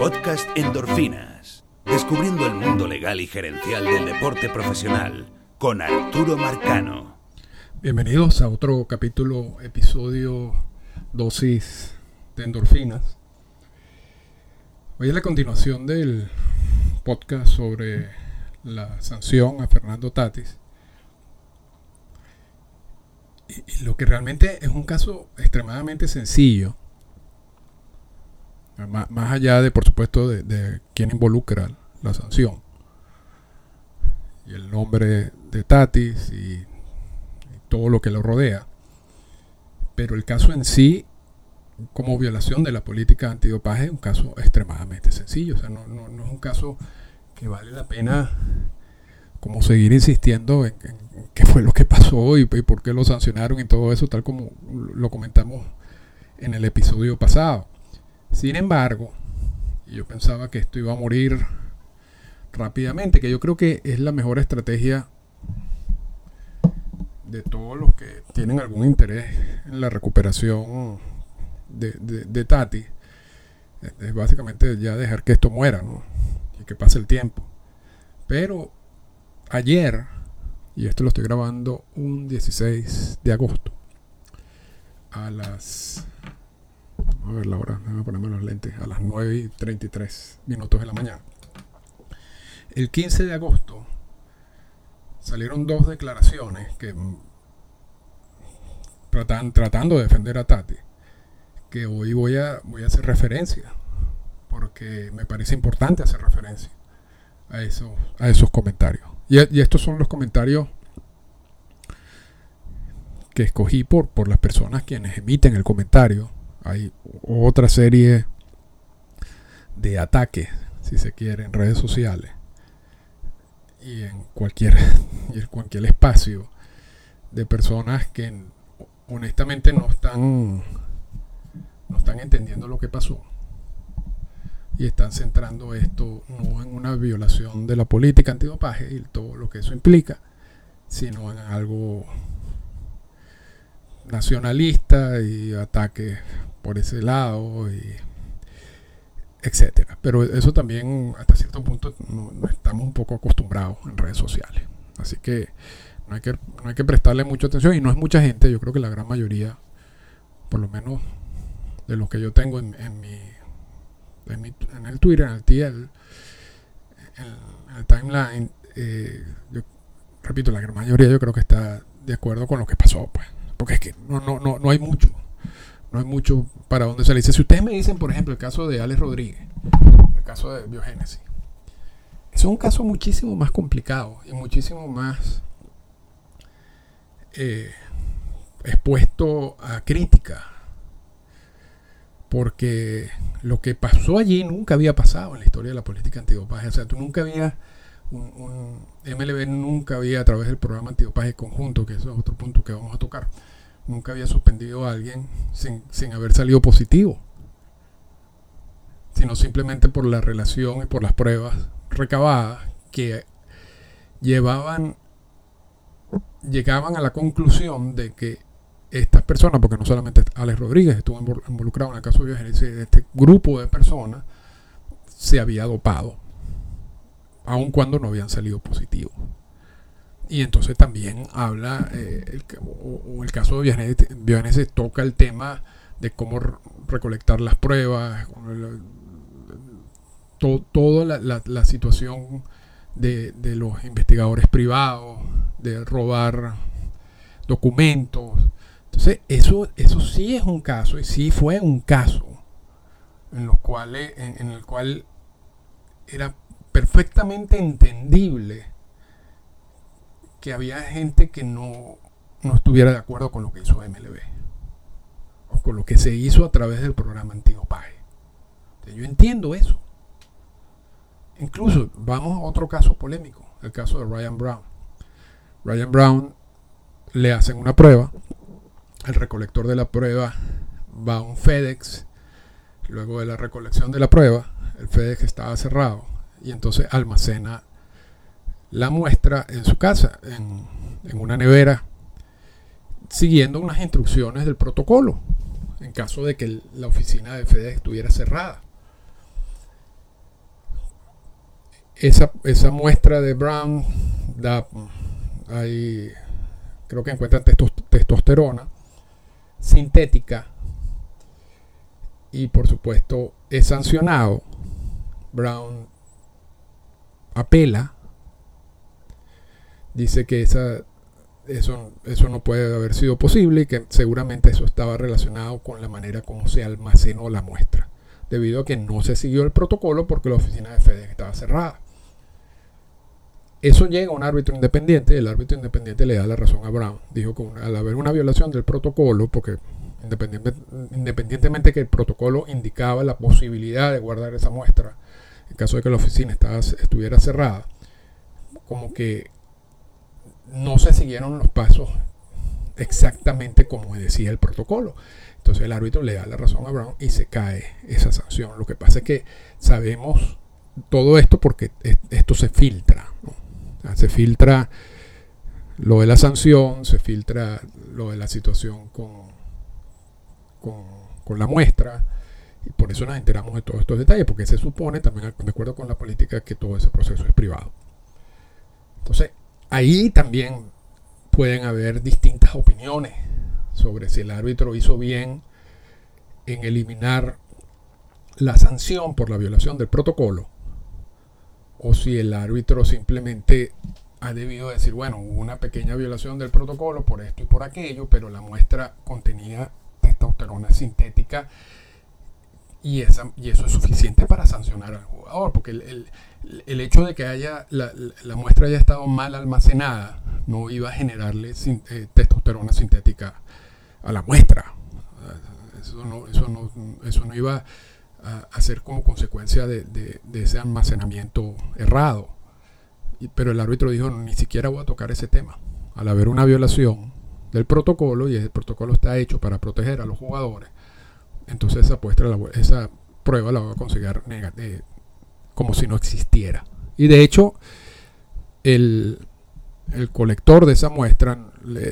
Podcast Endorfinas. Descubriendo el mundo legal y gerencial del deporte profesional con Arturo Marcano. Bienvenidos a otro capítulo, episodio dosis de endorfinas. Hoy es la continuación del podcast sobre la sanción a Fernando Tatis. Y, lo que realmente es un caso extremadamente sencillo, más, allá de, por supuesto, de, quién involucra la sanción, y el nombre de Tatis y, todo lo que lo rodea. Pero el caso en sí, como violación de la política antidopaje, es un caso extremadamente sencillo. O sea, no, no, no es un caso que vale la pena como seguir insistiendo en, qué fue lo que pasó y, por qué lo sancionaron y todo eso, tal como lo comentamos en el episodio pasado. Sin embargo, yo pensaba que esto iba a morir rápidamente, que yo creo que es la mejor estrategia de todos los que tienen algún interés en la recuperación de, de Tati. Es básicamente ya dejar que esto muera, ¿no? y que pase el tiempo. Pero ayer, y esto lo estoy grabando un 16 de agosto, a las. A ver la hora, déjame ponerme los lentes, a las 9 y 33 minutos de la mañana. El 15 de agosto salieron dos declaraciones que tratan, tratando de defender a Tati, que hoy voy a, voy a hacer referencia porque me parece importante hacer referencia a esos, a esos comentarios. Y, estos son los comentarios que escogí por, por las personas quienes emiten el comentario. Hay otra serie de ataques, si se quiere, en redes sociales y en cualquier, y en cualquier espacio de personas que honestamente no están no están entendiendo lo que pasó y están centrando esto no en una violación de la política antidopaje y todo lo que eso implica, sino en algo nacionalista y ataques por ese lado y etcétera. Pero eso también hasta cierto punto no, estamos un poco acostumbrados en redes sociales. Así que no hay que no hay que prestarle mucha atención y no es mucha gente, yo creo que la gran mayoría, por lo menos de los que yo tengo en mi en, el Twitter, en el TL, en, el timeline, eh, repito, la gran mayoría yo creo que está de acuerdo con lo que pasó, pues. Porque es que no, no, no, no hay mucho. No hay mucho para dónde salir. Si ustedes me dicen, por ejemplo, el caso de Alex Rodríguez, el caso de Biogénesis, es un caso muchísimo más complicado y muchísimo más eh, expuesto a crítica porque lo que pasó allí nunca había pasado en la historia de la política antidopaje. O sea, tú nunca había, un, MLB nunca había a través del programa antidopaje conjunto, que eso es otro punto que vamos a tocar, nunca había suspendido a alguien sin, sin haber salido positivo, sino simplemente por la relación y por las pruebas recabadas que llevaban, llegaban a la conclusión de que estas personas, porque no solamente Alex Rodríguez estuvo involucrado en el caso de biogénesis, este grupo de personas se había dopado, aun cuando no habían salido positivos. Y entonces también habla, eh, el, o, el caso de biogénesis, toca el tema de cómo recolectar las pruebas, toda la, la, situación de, de los investigadores privados, de robar documentos, entonces, eso, eso sí es un caso, y sí fue un caso en, los cuales, en, el cual era perfectamente entendible que había gente que no, no estuviera de acuerdo con lo que hizo MLB o con lo que se hizo a través del programa antidopaje. Yo entiendo eso. Incluso vamos a otro caso polémico, el caso de Ryan Brown. Ryan Brown le hacen una prueba el recolector de la prueba va a un FedEx. Luego de la recolección de la prueba, el FedEx estaba cerrado y entonces almacena la muestra en su casa, en, una nevera, siguiendo unas instrucciones del protocolo, en caso de que la oficina de FedEx estuviera cerrada. esa, esa muestra de Brown da, hay, creo que encuentra testosterona sintética y por supuesto es sancionado. Brown apela, dice que esa, eso, eso no puede haber sido posible y que seguramente eso estaba relacionado con la manera como se almacenó la muestra, debido a que no se siguió el protocolo porque la oficina de FedEx estaba cerrada. Eso llega a un árbitro independiente el árbitro independiente le da la razón a Brown. Dijo que al haber una violación del protocolo, porque independientemente que el protocolo indicaba la posibilidad de guardar esa muestra, en caso de que la oficina estuviera cerrada, como que no se siguieron los pasos exactamente como decía el protocolo. Entonces el árbitro le da la razón a Brown y se cae esa sanción. Lo que pasa es que sabemos todo esto porque esto se filtra. Se filtra lo de la sanción, se filtra lo de la situación con, con, la muestra, y por eso nos enteramos de todos estos detalles, porque se supone, también de acuerdo con la política, que todo ese proceso es privado. Entonces, ahí también pueden haber distintas opiniones sobre si el árbitro hizo bien en eliminar la sanción por la violación del protocolo o si el árbitro simplemente ha debido decir, bueno, hubo una pequeña violación del protocolo por esto y por aquello, pero la muestra contenía testosterona sintética y, y eso es suficiente para sancionar al jugador, porque el, hecho de que haya la, la, muestra haya estado mal almacenada no iba a generarle eh, testosterona sintética a la muestra. Eso no, eso no, eso no iba a, hacer como consecuencia de, ese almacenamiento errado. pero el árbitro dijo, ni siquiera voy a tocar ese tema. Al haber una violación del protocolo, y el protocolo está hecho para proteger a los jugadores, entonces esa, esa prueba la voy a conseguir eh, como si no existiera. Y de hecho, el, el colector de esa muestra,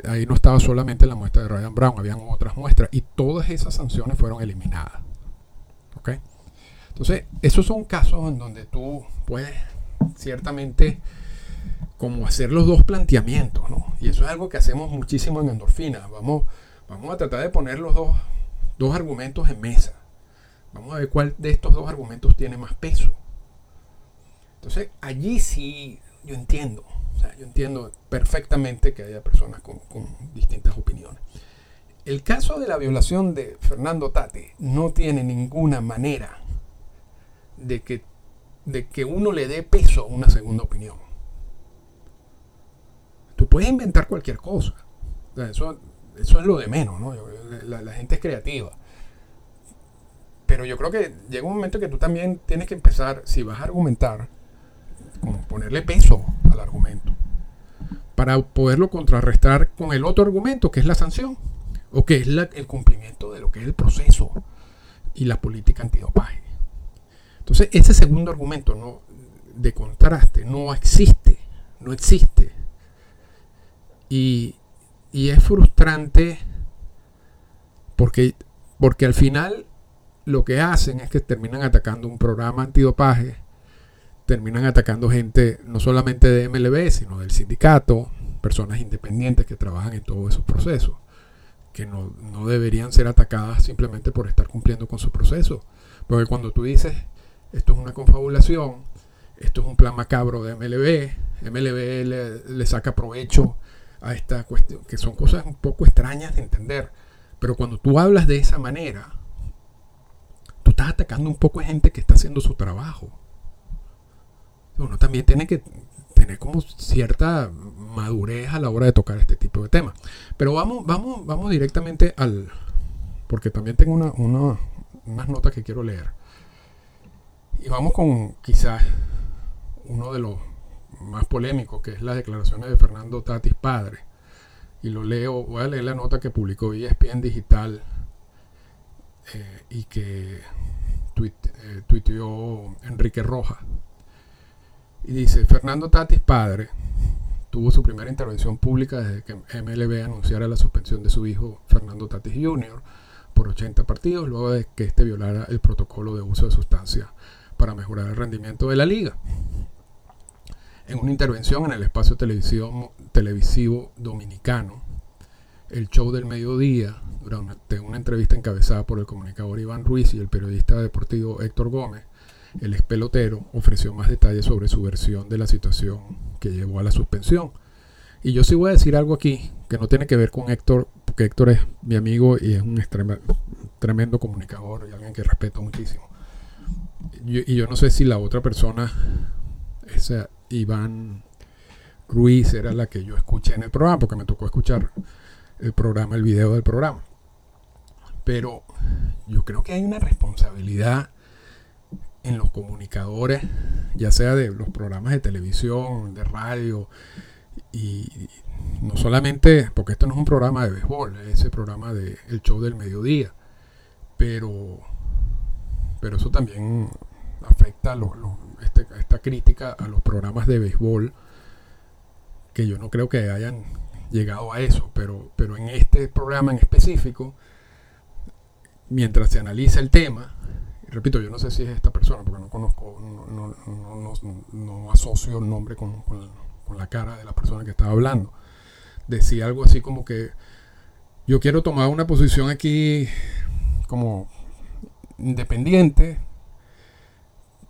ahí no estaba solamente la muestra de Ryan Brown, habían otras muestras y todas esas sanciones fueron eliminadas. Entonces, esos son casos en donde tú puedes ciertamente como hacer los dos planteamientos, ¿no? Y eso es algo que hacemos muchísimo en endorfina. Vamos, vamos a tratar de poner los dos, dos argumentos en mesa. Vamos a ver cuál de estos dos argumentos tiene más peso. Entonces, allí sí yo entiendo. O sea, yo entiendo perfectamente que haya personas con, distintas opiniones. El caso de la violación de Fernando Tate no tiene ninguna manera de que, de que uno le dé peso a una segunda opinión. Tú puedes inventar cualquier cosa. eso, eso es lo de menos, ¿no? La, gente es creativa. Pero yo creo que llega un momento que tú también tienes que empezar, si vas a argumentar, como ponerle peso al argumento. Para poderlo contrarrestar con el otro argumento, que es la sanción. O que es el cumplimiento de lo que es el proceso y la política antidopaje. Entonces, ese segundo argumento ¿no? de contraste no existe, no existe. Y, es frustrante porque, porque al final lo que hacen es que terminan atacando un programa antidopaje, terminan atacando gente no solamente de MLB, sino del sindicato, personas independientes que trabajan en todos esos procesos, que no, no deberían ser atacadas simplemente por estar cumpliendo con su proceso. Porque cuando tú dices esto es una confabulación, esto es un plan macabro de MLB, MLB le, saca provecho a esta cuestión, que son cosas un poco extrañas de entender. Pero cuando tú hablas de esa manera, tú estás atacando un poco a gente que está haciendo su trabajo. Uno también tiene que tener como cierta madurez a la hora de tocar este tipo de temas. Pero vamos, vamos, vamos directamente al. Porque también tengo una, una, unas notas que quiero leer. Y vamos con quizás uno de los más polémicos, que es las declaraciones de Fernando Tatis padre. Y lo leo, voy a leer la nota que publicó ESPN Digital eh, y que eh, tuiteó Enrique Roja. Y dice, Fernando Tatis padre tuvo su primera intervención pública desde que MLB anunciara la suspensión de su hijo Fernando Tatis Jr. por 80 partidos, luego de que éste violara el protocolo de uso de sustancias para mejorar el rendimiento de la liga. en una intervención en el espacio televisivo, televisivo dominicano, el show del mediodía, durante una entrevista encabezada por el comunicador Iván Ruiz y el periodista deportivo Héctor Gómez, el ex pelotero ofreció más detalles sobre su versión de la situación que llevó a la suspensión. Y yo sí voy a decir algo aquí que no tiene que ver con Héctor, porque Héctor es mi amigo y es un tremendo comunicador y alguien que respeto muchísimo. y yo no sé si la otra persona, esa Iván Ruiz, era la que yo escuché en el programa, porque me tocó escuchar el programa, el video del programa. Pero yo creo que hay una responsabilidad en los comunicadores, ya sea de los programas de televisión, de radio, y no solamente, porque esto no es un programa de béisbol, es ese programa de el show del mediodía, pero, pero eso también afecta este, esta crítica a los programas de béisbol, que yo no creo que hayan llegado a eso, pero, pero en este programa en específico, mientras se analiza el tema, repito, yo no sé si es esta persona, porque no conozco, no, no, asocio el nombre con, la cara de la persona que estaba hablando, decía algo así como que yo quiero tomar una posición aquí como independiente.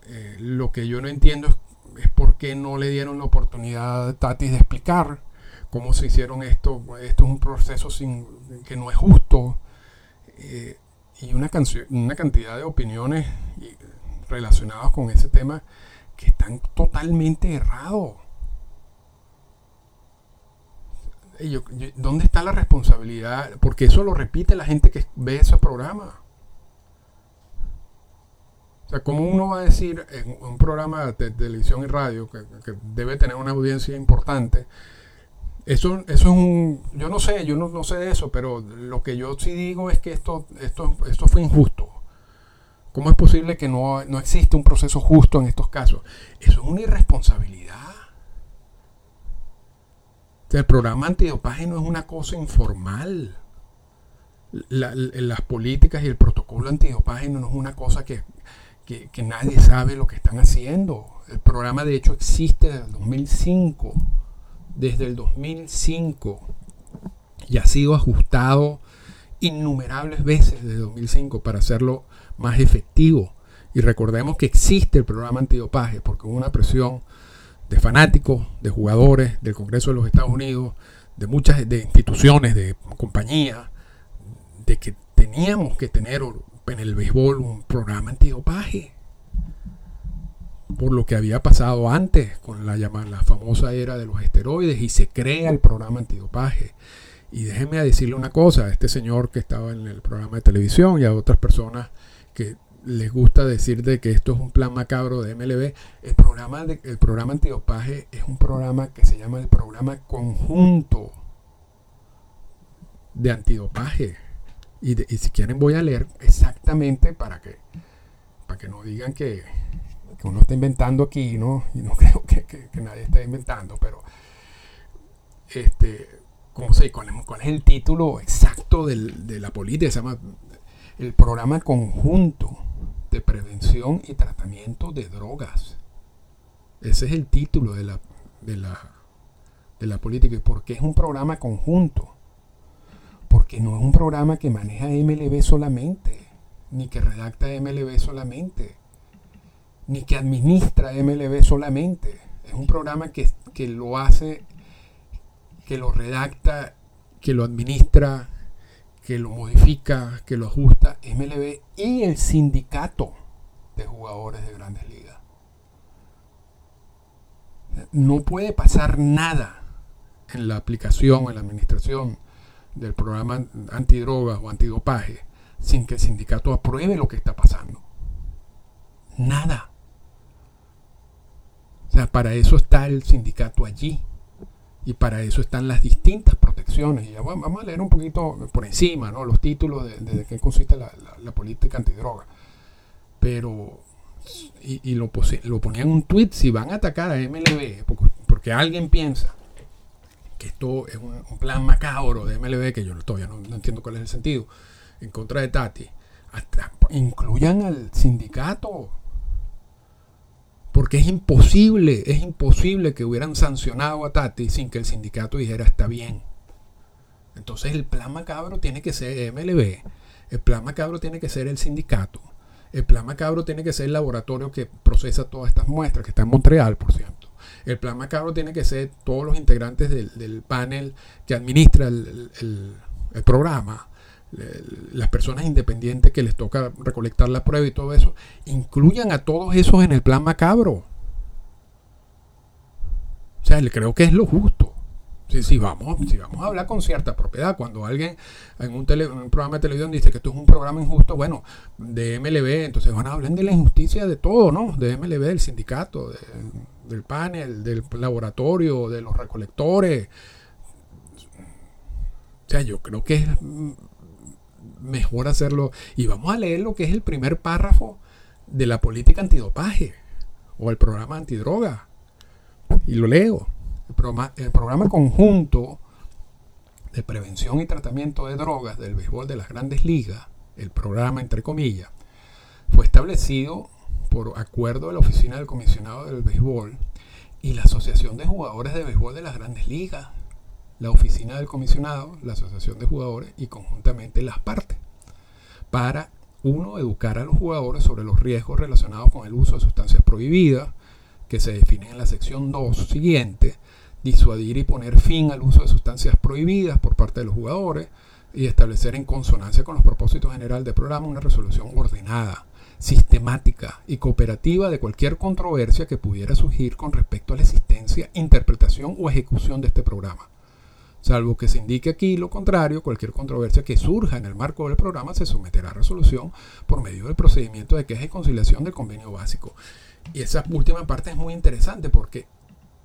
Eh, lo que yo no entiendo es, es, por qué no le dieron la oportunidad a Tati de explicar cómo se hicieron esto. Esto es un proceso sin, que no es justo. Eh, y una, una cantidad de opiniones relacionadas con ese tema que están totalmente errados. ¿Dónde está la responsabilidad? Porque eso lo repite la gente que ve esos programas. O sea, ¿cómo uno va a decir en un programa de televisión y radio que debe tener una audiencia importante? Eso, eso es un, yo no sé, yo no, sé de eso, pero lo que yo sí digo es que esto, esto, esto fue injusto. ¿Cómo es posible que no, no existe un proceso justo en estos casos? Eso es una irresponsabilidad. el programa antidopaje no es una cosa informal. las políticas y el protocolo antidopaje no es una cosa que, que, que nadie sabe lo que están haciendo. El programa de hecho existe desde el 2005 desde el 2005 y ha sido ajustado innumerables veces desde 2005 para hacerlo más efectivo. Y recordemos que existe el programa antidopaje porque hubo una presión de fanáticos, de jugadores del Congreso de los Estados Unidos, de muchas de instituciones, de compañías, de que teníamos que tener en el béisbol un programa antidopaje por lo que había pasado antes con la, la famosa era de los esteroides y se crea el programa antidopaje. Y déjenme decirle una cosa, a este señor que estaba en el programa de televisión y a otras personas que les gusta decir de que esto es un plan macabro de MLB, el programa, de, el programa antidopaje es un programa que se llama el programa conjunto de antidopaje. Y, y si quieren voy a leer exactamente para que, para que no digan que, que uno está inventando aquí, ¿no? Y no creo que, nadie esté inventando, pero este, ¿cómo se cuál, cuál es el título exacto de la política? Se llama el programa conjunto de prevención y tratamiento de drogas. Ese es el título de la, de la, de la política. ¿Y por qué es un programa conjunto? Porque no es un programa que maneja MLB solamente, ni que redacta MLB solamente ni que administra MLB solamente. Es un programa que, lo hace, que lo redacta, que lo administra, que lo modifica, que lo ajusta MLB y el sindicato de jugadores de grandes ligas. No puede pasar nada en la aplicación, en la administración del programa antidrogas o antidopaje sin que el sindicato apruebe lo que está pasando. Nada. O sea, para eso está el sindicato allí. Y para eso están las distintas protecciones. Y vamos a leer un poquito por encima ¿no? los títulos de, qué consiste la, política antidroga. Pero, y, lo, lo ponían en un tweet, si van a atacar a MLB, porque, alguien piensa que esto es un, plan macabro de MLB, que yo todavía no, no, entiendo cuál es el sentido, en contra de Tati, incluyan al sindicato Porque es imposible, es imposible que hubieran sancionado a Tati sin que el sindicato dijera está bien. Entonces el plan macabro tiene que ser MLB, el plan macabro tiene que ser el sindicato, el plan macabro tiene que ser el laboratorio que procesa todas estas muestras, que está en Montreal, por cierto. El plan macabro tiene que ser todos los integrantes del, panel que administra el, el programa, las personas independientes que les toca recolectar la prueba y todo eso, incluyan a todos esos en el plan macabro. O sea, creo que es lo justo. Si, vamos, si vamos a hablar con cierta propiedad, cuando alguien en un, programa de televisión dice que esto es un programa injusto, bueno, de MLB, entonces van a hablar de la injusticia de todo, ¿no? De MLB, del sindicato, del panel, del laboratorio, de los recolectores. O sea, yo creo que es mejor hacerlo. Y vamos a leer lo que es el primer párrafo de la política antidopaje o el programa antidroga. Y lo leo. El programa, el programa conjunto de prevención y tratamiento de drogas del béisbol de las grandes ligas, el programa entre comillas, fue establecido por acuerdo de la Oficina del Comisionado del Béisbol y la Asociación de Jugadores de Béisbol de las Grandes Ligas, la Oficina del Comisionado, la Asociación de Jugadores y conjuntamente las partes, para, uno, educar a los jugadores sobre los riesgos relacionados con el uso de sustancias prohibidas, que se definen en la sección 2 siguiente, disuadir y poner fin al uso de sustancias prohibidas por parte de los jugadores y establecer en consonancia con los propósitos generales del programa una resolución ordenada, sistemática y cooperativa de cualquier controversia que pudiera surgir con respecto a la existencia, interpretación o ejecución de este programa. Salvo que se indique aquí lo contrario, cualquier controversia que surja en el marco del programa se someterá a resolución por medio del procedimiento de queja y conciliación del convenio básico. Y esa última parte es muy interesante porque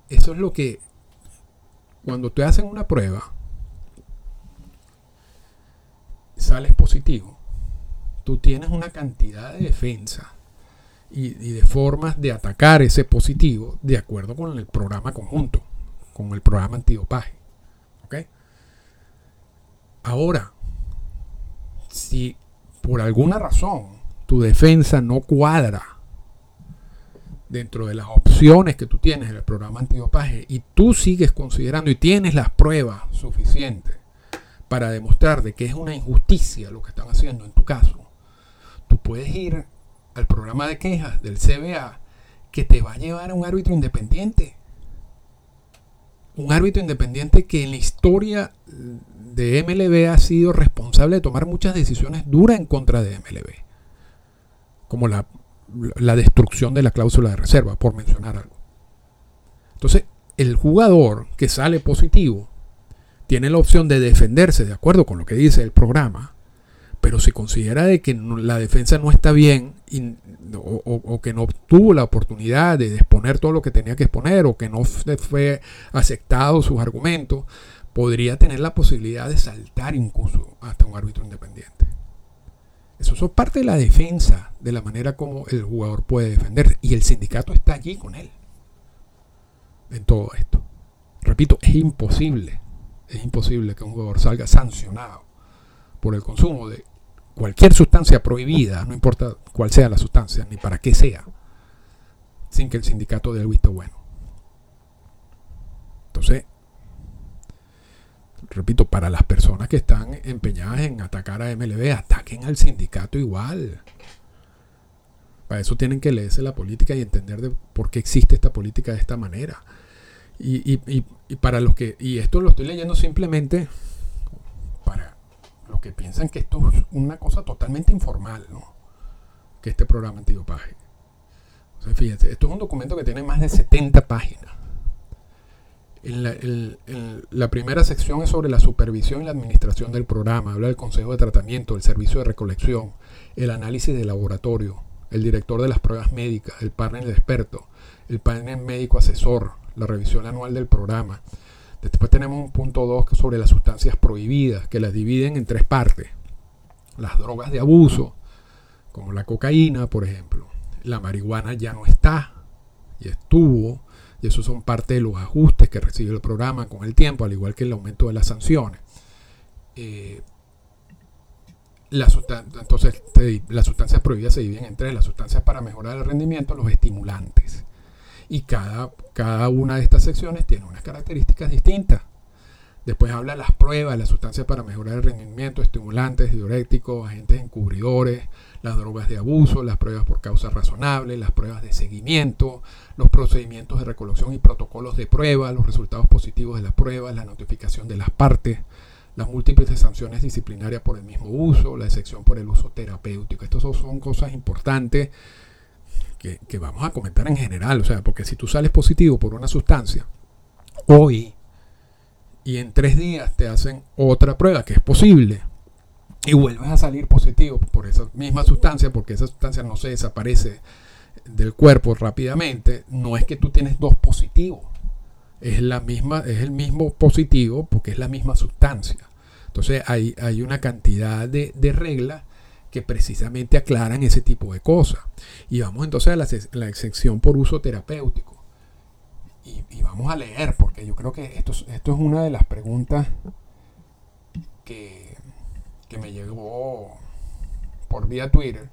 eso es lo que cuando te hacen una prueba, sales positivo, tú tienes una cantidad de defensa y, de formas de atacar ese positivo de acuerdo con el programa conjunto, con el programa antidopaje. Ahora, si por alguna razón tu defensa no cuadra dentro de las opciones que tú tienes en el programa antidopaje y tú sigues considerando y tienes las pruebas suficientes para demostrar de que es una injusticia lo que están haciendo en tu caso, tú puedes ir al programa de quejas del CBA que te va a llevar a un árbitro independiente. Un árbitro independiente que en la historia de MLB ha sido responsable de tomar muchas decisiones duras en contra de MLB. Como la la destrucción de la cláusula de reserva, por mencionar algo. Entonces, el jugador que sale positivo tiene la opción de defenderse de acuerdo con lo que dice el programa, pero si considera de que la defensa no está bien o, que no tuvo la oportunidad de exponer todo lo que tenía que exponer o que no fue aceptado sus argumentos, podría tener la posibilidad de saltar incluso hasta un árbitro independiente. Eso es parte de la defensa, de la manera como el jugador puede defenderse. Y el sindicato está allí con él. En todo esto. Repito, es imposible. Es imposible que un jugador salga sancionado por el consumo de cualquier sustancia prohibida, no importa cuál sea la sustancia, ni para qué sea, sin que el sindicato dé el visto bueno. Entonces, repito, para las personas que están empeñadas en atacar a MLB, ataquen al sindicato igual. Para eso tienen que leerse la política y entender de por qué existe esta política de esta manera. Y, para los que, y esto lo estoy leyendo simplemente los que piensan que esto es una cosa totalmente informal, ¿no? Que este programa antidopaje. O sea, fíjense, esto es un documento que tiene más de 70 páginas la, primera sección es sobre la supervisión y la administración del programa. Habla del consejo de tratamiento, el servicio de recolección, el análisis de laboratorio, el director de las pruebas médicas, el panel de expertos, el panel médico asesor, la revisión anual del programa. Después tenemos un punto 2 sobre las sustancias prohibidas, que las dividen en tres partes. Las drogas de abuso, como la cocaína, por ejemplo. La marihuana ya no está, y estuvo y esos son parte de los ajustes que recibe el programa con el tiempo, al igual que el aumento de las sanciones. Eh, entonces, las sustancias prohibidas se dividen en tres, las sustancias para mejorar el rendimiento, los estimulantes. Y cada, cada una de estas secciones tiene unas características distintas. Después habla las pruebas, las sustancias para mejorar el rendimiento, estimulantes, diuréticos, agentes encubridores, las drogas de abuso, las pruebas por causas razonables, las pruebas de seguimiento, los procedimientos de recolección y protocolos de prueba, los resultados positivos de las pruebas, la notificación de las partes, las múltiples sanciones disciplinarias por el mismo uso, la excepción por el uso terapéutico. Estas son cosas importantes que, vamos a comentar en general, o sea, porque si tú sales positivo por una sustancia, hoy y en tres días te hacen otra prueba, que es posible, y vuelves a salir positivo por esa misma sustancia, porque esa sustancia no se desaparece del cuerpo rápidamente, no es que tú tienes dos positivos, es, la misma, es el mismo positivo porque es la misma sustancia. Entonces hay, hay una cantidad de, de, reglas que precisamente aclaran ese tipo de cosas. Y vamos entonces a la, la excepción por uso terapéutico y, vamos a leer, porque yo creo que esto, esto es una de las preguntas que, que me llegó por vía Twitter.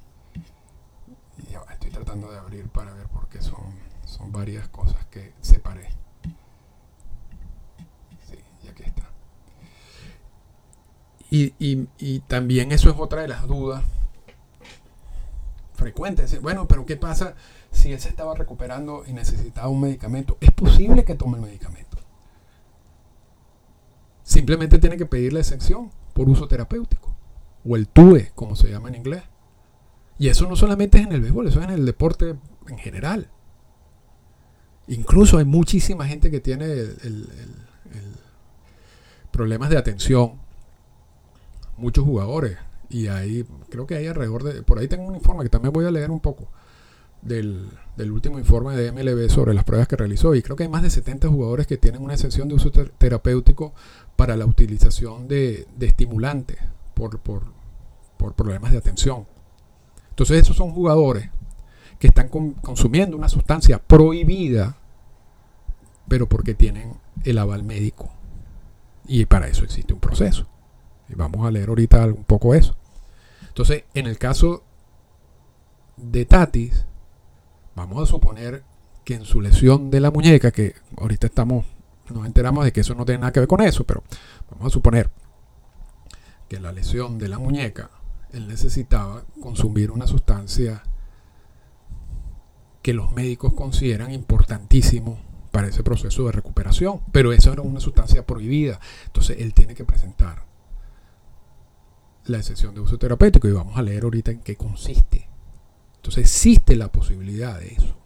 Y estoy tratando de abrir para ver porque son, son varias cosas que separé. Sí, y aquí está. Y, también eso es otra de las dudas frecuentes. Bueno, pero ¿qué pasa si él se estaba recuperando y necesitaba un medicamento? Es posible que tome el medicamento. Simplemente tiene que pedir la exención por uso terapéutico. O el TUE, como se llama en inglés. Y eso no solamente es en el béisbol, eso es en el deporte en general. Incluso hay muchísima gente que tiene problemas de atención. Muchos jugadores y ahí, creo que hay alrededor de, por ahí tengo un informe que también voy a leer un poco del, último informe de MLB sobre las pruebas que realizó. Y creo que hay más de 70 jugadores que tienen una excepción de uso terapéutico para la utilización de, estimulantes por, por, problemas de atención. Entonces esos son jugadores que están consumiendo una sustancia prohibida, pero porque tienen el aval médico. Y para eso existe un proceso. Y vamos a leer ahorita un poco eso. Entonces, en el caso de Tatis, vamos a suponer que en su lesión de la muñeca, que ahorita estamos, nos enteramos de que eso no tiene nada que ver con eso, pero vamos a suponer que la lesión de la muñeca, él necesitaba consumir una sustancia que los médicos consideran importantísimo para ese proceso de recuperación, pero esa era una sustancia prohibida, entonces él tiene que presentar la excepción de uso terapéutico y vamos a leer ahorita en qué consiste. Entonces existe la posibilidad de eso.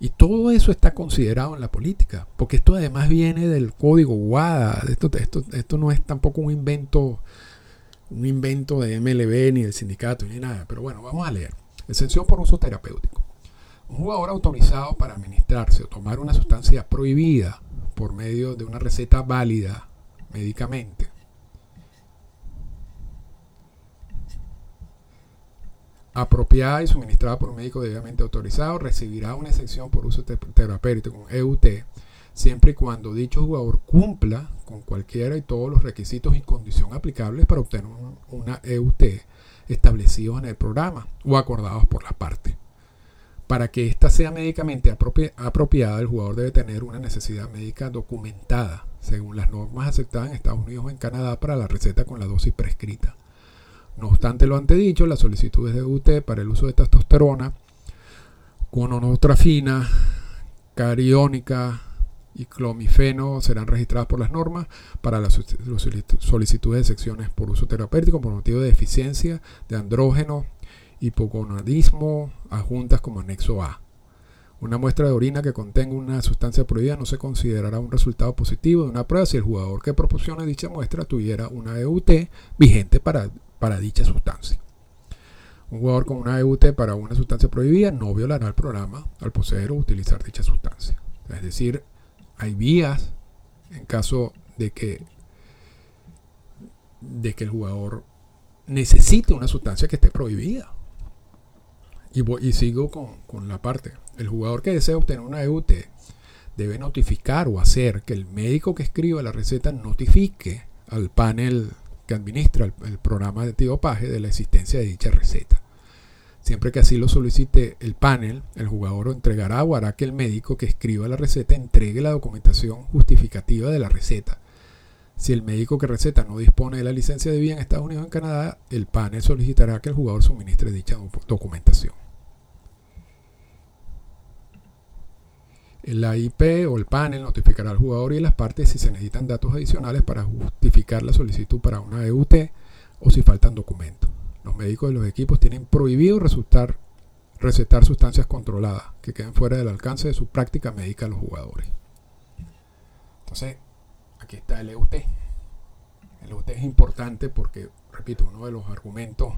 Y todo eso está considerado en la política, porque esto además viene del código WADA. Esto, esto, esto no es tampoco un invento, un invento de MLB ni del sindicato ni nada. Pero bueno, vamos a leer. Excepción por uso terapéutico. Un jugador autorizado para administrarse o tomar una sustancia prohibida por medio de una receta válida médicamente apropiada y suministrada por un médico debidamente autorizado, recibirá una excepción por uso terapéutico con EUT, siempre y cuando dicho jugador cumpla con cualquiera y todos los requisitos y condiciones aplicables para obtener una EUT establecidos en el programa o acordados por las partes. Para que ésta sea médicamente apropiada, el jugador debe tener una necesidad médica documentada, según las normas aceptadas en Estados Unidos o en Canadá para la receta con la dosis prescrita. No obstante lo antedicho, las solicitudes de UT para el uso de testosterona, cononotrafina, cariónica y clomifeno serán registradas por las normas para las solicitudes de secciones por uso terapéutico por motivo de deficiencia de andrógeno, hipogonadismo, adjuntas como anexo A. Una muestra de orina que contenga una sustancia prohibida no se considerará un resultado positivo de una prueba si el jugador que proporciona dicha muestra tuviera una EUT vigente para para dicha sustancia. Un jugador con una EUT para una sustancia prohibida no violará el programa al poseer o utilizar dicha sustancia. Es decir, hay vías en caso de que, de que el jugador necesite una sustancia que esté prohibida. Y, y sigo con, con la parte. El jugador que desea obtener una EUT debe notificar o hacer que el médico que escriba la receta notifique al panel que administra el, programa de tiopaje de la existencia de dicha receta. Siempre que así lo solicite el panel, el jugador entregará o hará que el médico que escriba la receta entregue la documentación justificativa de la receta. Si el médico que receta no dispone de la licencia de vía en Estados Unidos o en Canadá, el panel solicitará que el jugador suministre dicha documentación. La IP o el panel notificará al jugador y las partes si se necesitan datos adicionales para justificar la solicitud para una EUT o si faltan documentos. Los médicos de los equipos tienen prohibido recetar sustancias controladas que queden fuera del alcance de su práctica médica a los jugadores. Entonces, aquí está el EUT. El EUT es importante porque, repito, uno de los argumentos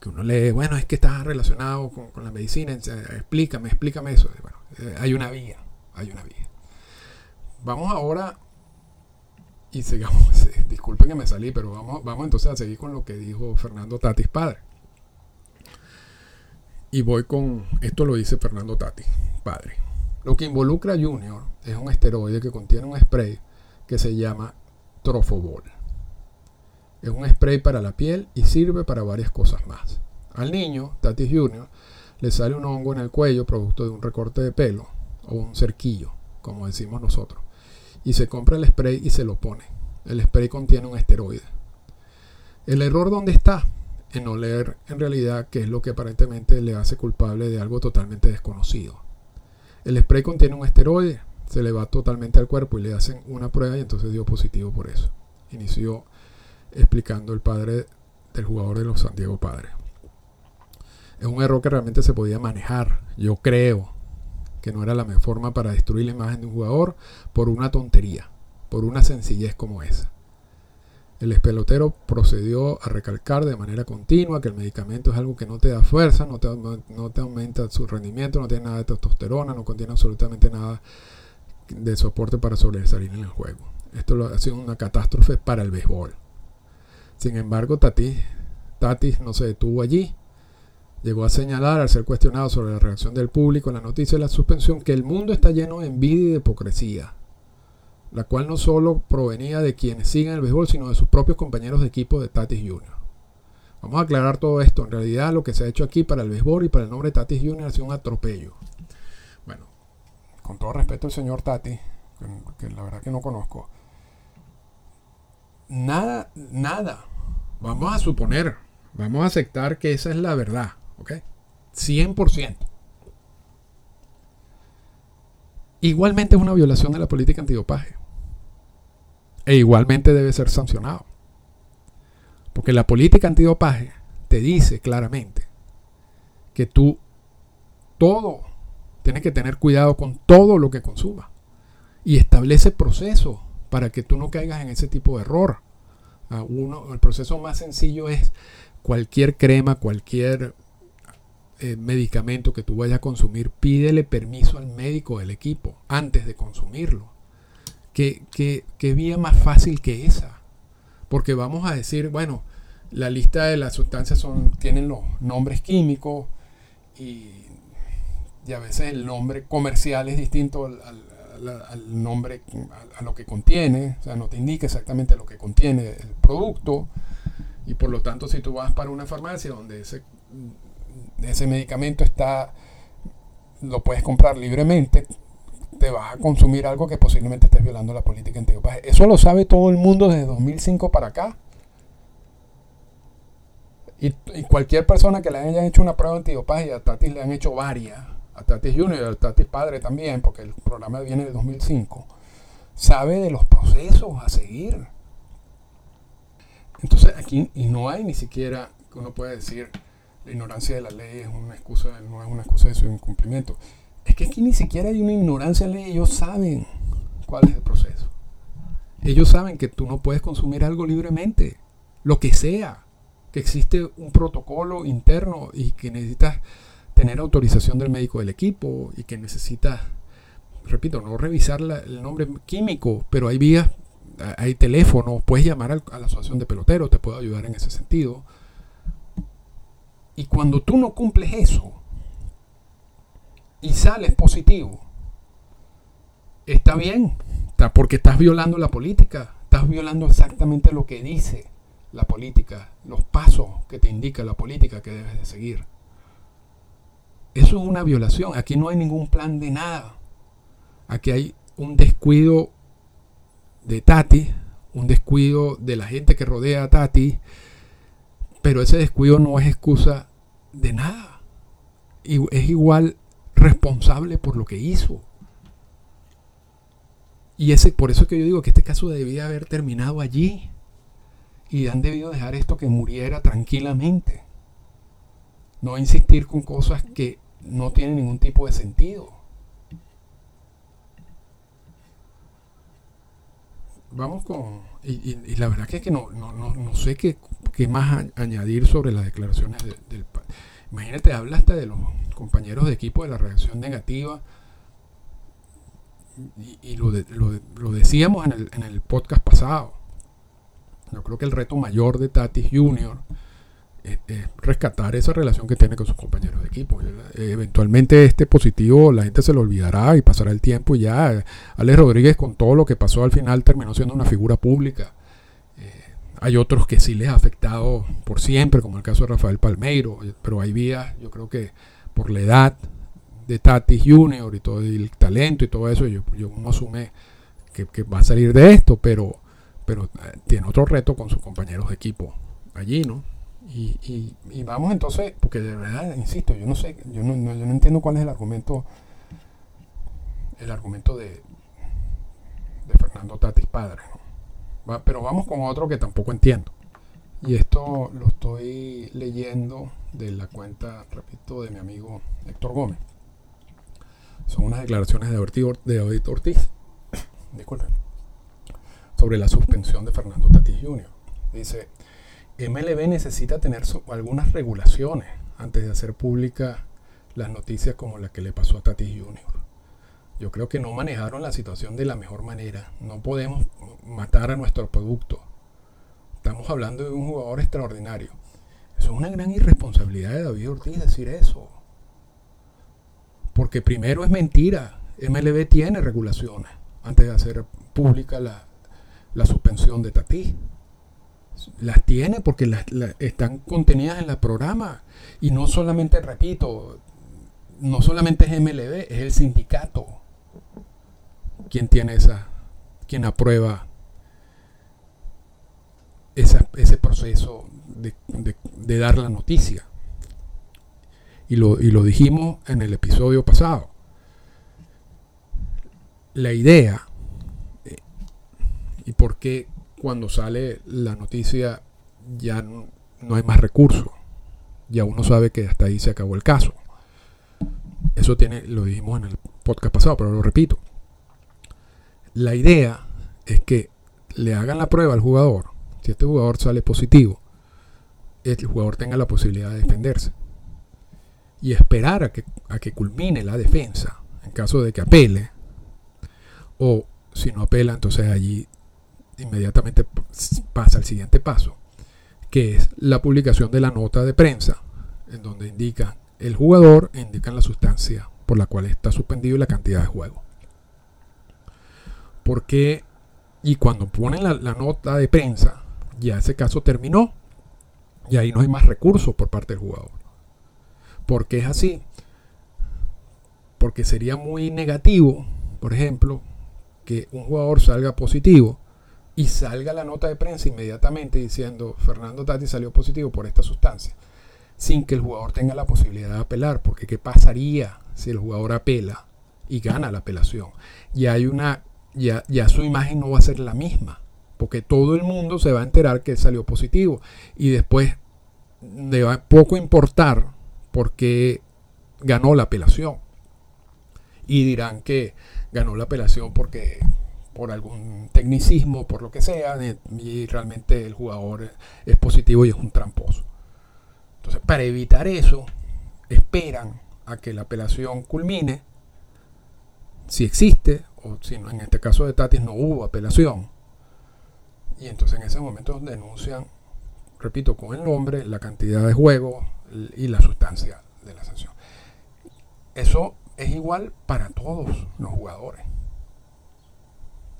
que uno lee, bueno, es que está relacionado con, la medicina, explícame, explícame eso. Bueno, eh, hay una vía, hay una vía. Vamos ahora y sigamos, disculpen que me salí, pero vamos, vamos entonces a seguir con lo que dijo Fernando Tatis padre. Y voy con, esto lo dice Fernando Tatis, padre. Lo que involucra a Junior es un esteroide que contiene un spray que se llama Trofobol. Es un spray para la piel y sirve para varias cosas más. Al niño, Tatis Junior, le sale un hongo en el cuello producto de un recorte de pelo o un cerquillo, como decimos nosotros y se compra el spray y se lo pone. El spray contiene un esteroide. El error dónde está? En no leer en realidad qué es lo que aparentemente le hace culpable de algo totalmente desconocido. El spray contiene un esteroide, se le va totalmente al cuerpo y le hacen una prueba y entonces dio positivo por eso. Inició explicando el padre del jugador de los San Diego Padres. Es un error que realmente se podía manejar, yo creo, que no era la mejor forma para destruir la imagen de un jugador por una tontería, por una sencillez como esa. El pelotero procedió a recalcar de manera continua que el medicamento es algo que no te da fuerza, no te, aumenta su rendimiento, no tiene nada de testosterona, no contiene absolutamente nada de soporte para sobresalir en el juego. Esto ha sido una catástrofe para el béisbol. Sin embargo, Tatis, Tatis no se detuvo allí Llegó a señalar al ser cuestionado sobre la reacción del público en la noticia de la suspensión que el mundo está lleno de envidia y de hipocresía, la cual no solo provenía de quienes siguen el béisbol, sino de sus propios compañeros de equipo de Tatis Jr. Vamos a aclarar todo esto. En realidad lo que se ha hecho aquí para el béisbol y para el nombre de Tatis Jr. ha sido un atropello. Bueno, con todo respeto al señor Tatis, que, que la verdad que no conozco, nada, nada, vamos a suponer, vamos a aceptar que esa es la verdad. ¿Ok? 100%. Igualmente es una violación de la política antidopaje. E igualmente debe ser sancionado. Porque la política antidopaje te dice claramente que tú todo tienes que tener cuidado con todo lo que consumas. Y establece procesos para que tú no caigas en ese tipo de error. Ah, uno, el proceso más sencillo es cualquier crema, cualquier eh, medicamento que tú vayas a consumir, pídele permiso al médico del equipo antes de consumirlo. ¿Qué, vía más fácil que esa? Porque vamos a decir, bueno, la lista de las sustancias son, tienen los nombres químicos y, a veces el nombre comercial es distinto al, al, nombre, a, lo que contiene, o sea, no te indica exactamente lo que contiene el producto. Y por lo tanto, si tú vas para una farmacia donde ese ese medicamento está, lo puedes comprar libremente, te vas a consumir algo que posiblemente estés violando la política antidopaje. Eso lo sabe todo el mundo desde 2005 para acá. Y, cualquier persona que le haya hecho una prueba antidopaje, y a Tatis le han hecho varias, a Tatis Junior, a Tatis Padre también, porque el programa viene de 2005, sabe de los procesos a seguir. Entonces aquí y no hay ni siquiera que uno puede decir, la ignorancia de la ley es una excusa, no es una excusa de su incumplimiento. Es que aquí ni siquiera hay una ignorancia en la ley, ellos saben cuál es el proceso. Ellos saben que tú no puedes consumir algo libremente, lo que sea, que existe un protocolo interno y que necesitas tener autorización del médico del equipo y que necesitas, repito, no revisar el nombre químico, pero hay vías, hay teléfonos, puedes llamar a la asociación de peloteros, te puedo ayudar en ese sentido y cuando tú no cumples eso y sales positivo, está bien, porque estás violando la política, estás violando exactamente lo que dice la política, los pasos que te indica la política que debes de seguir. Eso es una violación. Aquí no hay ningún plan de nada. Aquí hay un descuido de Tati, un descuido de la gente que rodea a Tati, pero ese descuido no es excusa de nada. Y es igual responsable por lo que hizo. Y ese, por eso es que yo digo que este caso debía haber terminado allí. Y han debido dejar esto que muriera tranquilamente. No insistir con cosas que no tienen ningún tipo de sentido. Vamos con... Y, la verdad que es que no, no, sé qué, más añadir sobre las declaraciones del... Imagínate, habla hasta de los compañeros de equipo de la reacción negativa. Y, lo, lo, decíamos en el, en el podcast pasado. Yo creo que el reto mayor de Tatis Jr. Es, rescatar esa relación que tiene con sus compañeros de equipo. eventualmente este positivo la gente se lo olvidará y pasará el tiempo y ya. Alex Rodríguez con todo lo que pasó al final terminó siendo una figura pública. Hay otros que sí les ha afectado por siempre, como el caso de Rafael Palmeiro, pero hay vías, yo creo que por la edad de Tatis Jr. y todo el talento y todo eso, yo, yo asume que, va a salir de esto, pero eh, tiene otro reto con sus compañeros de equipo allí, ¿no? Y, vamos entonces, porque de verdad, insisto, yo no sé, yo no, entiendo cuál es el argumento, el argumento de Fernando Tatis padre, pero vamos con otro que tampoco entiendo. Y esto lo estoy leyendo de la cuenta, repito, de mi amigo Héctor Gómez. Son unas declaraciones de David Ortiz. Disculpen sobre la suspensión de Fernando Tatis Jr. Dice, MLB necesita tener algunas regulaciones antes de hacer pública las noticias como la que le pasó a Tatis Jr. Yo creo que no manejaron la situación de la mejor manera. No podemos matar a nuestro producto. Estamos hablando de un jugador extraordinario. Eso es una gran irresponsabilidad de David Ortiz decir eso. Porque primero es mentira. MLB tiene regulaciones antes de hacer pública la, suspensión de Tati. Las tiene porque las, están contenidas en el programa. Y no solamente, repito, no solamente es MLB, es el sindicato quien tiene esa, quien aprueba ese proceso de, dar la noticia. Y lo, y lo dijimos en el episodio pasado. La idea y por qué cuando sale la noticia ya no, hay más recursos. Ya uno sabe que hasta ahí se acabó el caso. Eso tiene, lo dijimos en el podcast pasado, pero lo repito. La idea es que le hagan la prueba al jugador. Si este jugador sale positivo, el jugador tenga la posibilidad de defenderse. Y esperar a que, a que culmine la defensa en caso de que apele. O si no apela, entonces allí inmediatamente pasa al siguiente paso, que es la publicación de la nota de prensa, en donde indica el jugador indican la sustancia por la cual está suspendido y la cantidad de juego. Porque, y cuando ponen la, nota de prensa, ya ese caso terminó y ahí no hay más recursos por parte del jugador. ¿Por qué es así? Porque sería muy negativo, por ejemplo, que un jugador salga positivo y salga la nota de prensa inmediatamente diciendo Fernando Tati salió positivo por esta sustancia, sin que el jugador tenga la posibilidad de apelar, porque ¿qué pasaría si el jugador apela y gana la apelación? Ya hay una, ya, ya su imagen no va a ser la misma, porque todo el mundo se va a enterar que salió positivo y después le va poco importar porque ganó la apelación. Y dirán que ganó la apelación porque por algún tecnicismo, por lo que sea, y realmente el jugador es positivo y es un tramposo. Entonces, para evitar eso, esperan a que la apelación culmine, si existe, o si no, en este caso de Tatis no hubo apelación, y entonces en ese momento denuncian, repito, con el nombre, la cantidad de juego y la sustancia de la sanción. Eso es igual para todos los jugadores.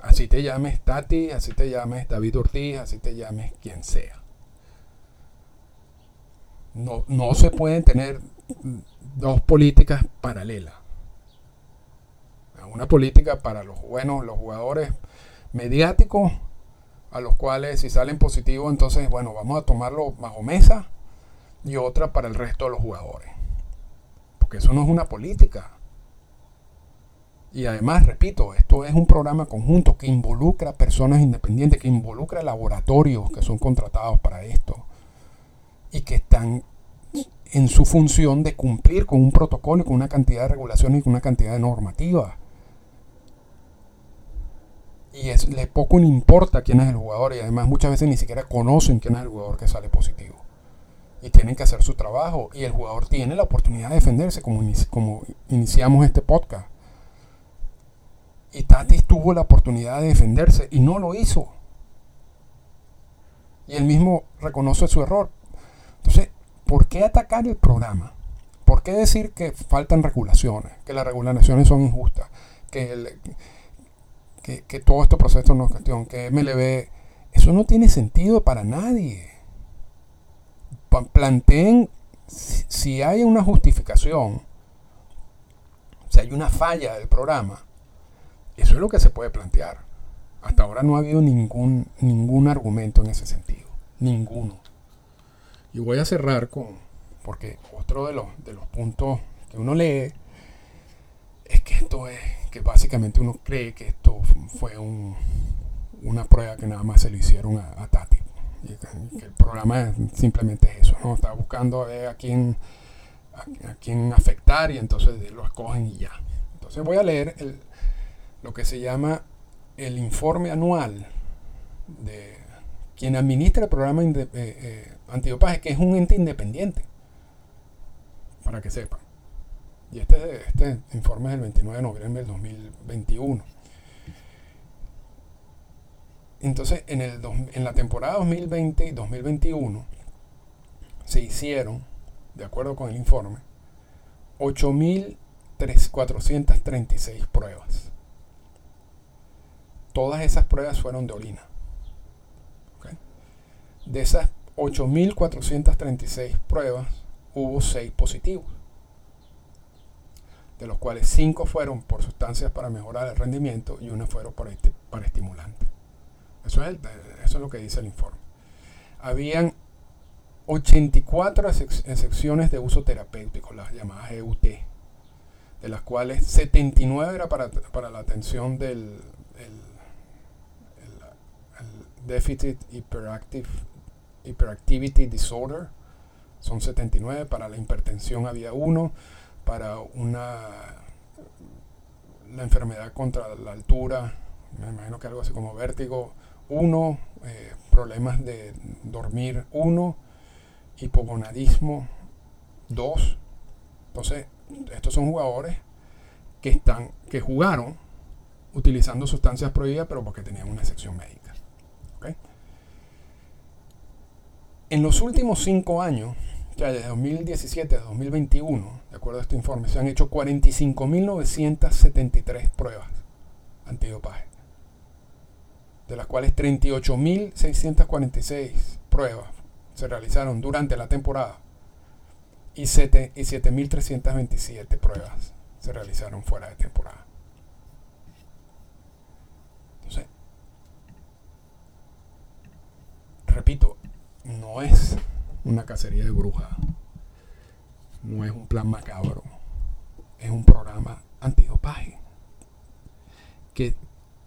Así te llames Tati, así te llames David Ortiz, así te llames quien sea. No, no se pueden tener dos políticas paralelas. Una política para los buenos, los jugadores mediáticos, a los cuales si salen positivos, entonces, bueno, vamos a tomarlo bajo mesa, y otra para el resto de los jugadores. Porque eso no es una política. Y además, repito, esto es un programa conjunto que involucra personas independientes, que involucra laboratorios que son contratados para esto y que están en su función de cumplir con un protocolo y con una cantidad de regulaciones y con una cantidad de normativas. Y es, le poco le importa quién es el jugador y además muchas veces ni siquiera conocen quién es el jugador que sale positivo. Y tienen que hacer su trabajo y el jugador tiene la oportunidad de defenderse como, iniciamos este podcast. Y Tatis tuvo la oportunidad de defenderse y no lo hizo. Y él mismo reconoce su error. Entonces, ¿por qué atacar el programa? ¿Por qué decir que faltan regulaciones, que las regulaciones son injustas, que, que, todo este proceso no es cuestión, que MLB... Eso no tiene sentido para nadie. Planteen si hay una justificación, si hay una falla del programa, eso es lo que se puede plantear. Hasta ahora no ha habido ningún, ningún argumento en ese sentido. Ninguno. Y voy a cerrar con, porque otro de los, de los puntos que uno lee es que esto es, que básicamente uno cree que esto fue una prueba que nada más se le hicieron a, Tati. Que, el programa simplemente es eso, ¿no? Está buscando a, quién, a, quién afectar y entonces lo escogen y ya. Entonces voy a leer lo que se llama el informe anual de quien administra el programa eh, eh, antidopaje, que es un ente independiente, para que sepan. Y este, este informe es del 29 de noviembre del 2021. Entonces, en, el, en la temporada 2020 y 2021 se hicieron, de acuerdo con el informe, 8.436 pruebas. Todas esas pruebas fueron de orina. De esas 8.436 pruebas, hubo 6 positivos, de los cuales 5 fueron por sustancias para mejorar el rendimiento y una fueron para, este, para estimulantes. Eso es, eso es lo que dice el informe. Habían 84 excepciones de uso terapéutico, las llamadas EUT, de las cuales 79 era para, para la atención del Deficit Hyperactive, Hyperactivity Disorder, son 79, para la hipertensión había uno, para una la enfermedad contra la altura, me imagino que algo así como vértigo, uno, eh, problemas de dormir, uno, hipogonadismo, dos. Entonces, estos son jugadores que están, que jugaron utilizando sustancias prohibidas, pero porque tenían una excepción médica. En los últimos cinco años, ya desde 2017 a 2021, de acuerdo a este informe, se han hecho 45.973 pruebas antidopaje, de las cuales 38.646 pruebas se realizaron durante la temporada y 7.327 pruebas se realizaron fuera de temporada. Entonces, repito, no es una cacería de brujas, no es un plan macabro, es un programa antidopaje. Que,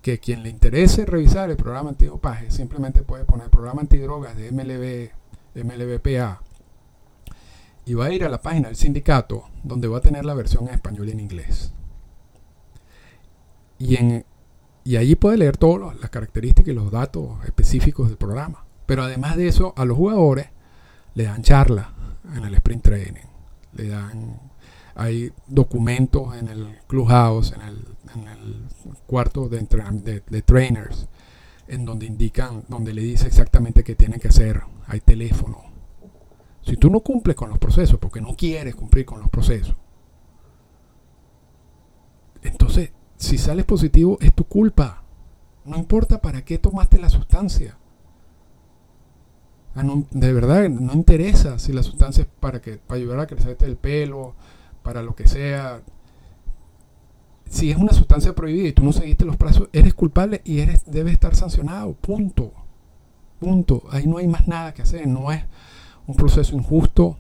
que quien le interese revisar el programa antidopaje simplemente puede poner programa antidrogas de MLB, MLBPA y va a ir a la página del sindicato donde va a tener la versión en español y en inglés. Y, en, y allí puede leer todas las características y los datos específicos del programa. Pero además de eso, a los jugadores le dan charla en el sprint training, le dan, hay documentos en el clubhouse, en el, en el cuarto de, de, trainers, en donde indican, donde le dice exactamente qué tienen que hacer, hay teléfono. Si tú no cumples con los procesos, porque no quieres cumplir con los procesos, entonces, si sales positivo, es tu culpa. No importa para qué tomaste la sustancia. Ah, de verdad, no interesa si la sustancia es para, que, para ayudar a crecer el pelo, para lo que sea. Si es una sustancia prohibida y tú no seguiste los plazos, eres culpable y eres, debes estar sancionado. Punto. Punto. Ahí no hay más nada que hacer. No es un proceso injusto.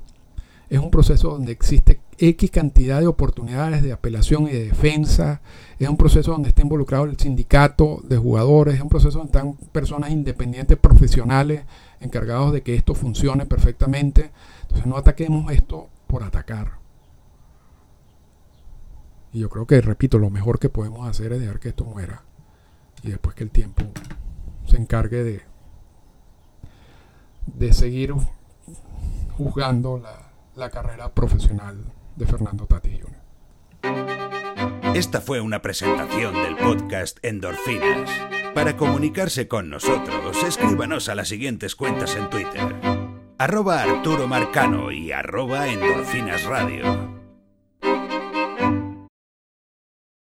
Es un proceso donde existe X cantidad de oportunidades de apelación y de defensa. Es un proceso donde está involucrado el sindicato de jugadores. Es un proceso donde están personas independientes, profesionales, encargados de que esto funcione perfectamente. Entonces no ataquemos esto por atacar. Y yo creo que, repito, lo mejor que podemos hacer es dejar que esto muera. Y después que el tiempo se encargue de, de seguir juzgando la, la carrera profesional de Fernando Tati Jr. Esta fue una presentación del podcast Endorfinas. Para comunicarse con nosotros, escríbanos a las siguientes cuentas en Twitter. Arroba Arturo Marcano y arroba Endorfinas Radio.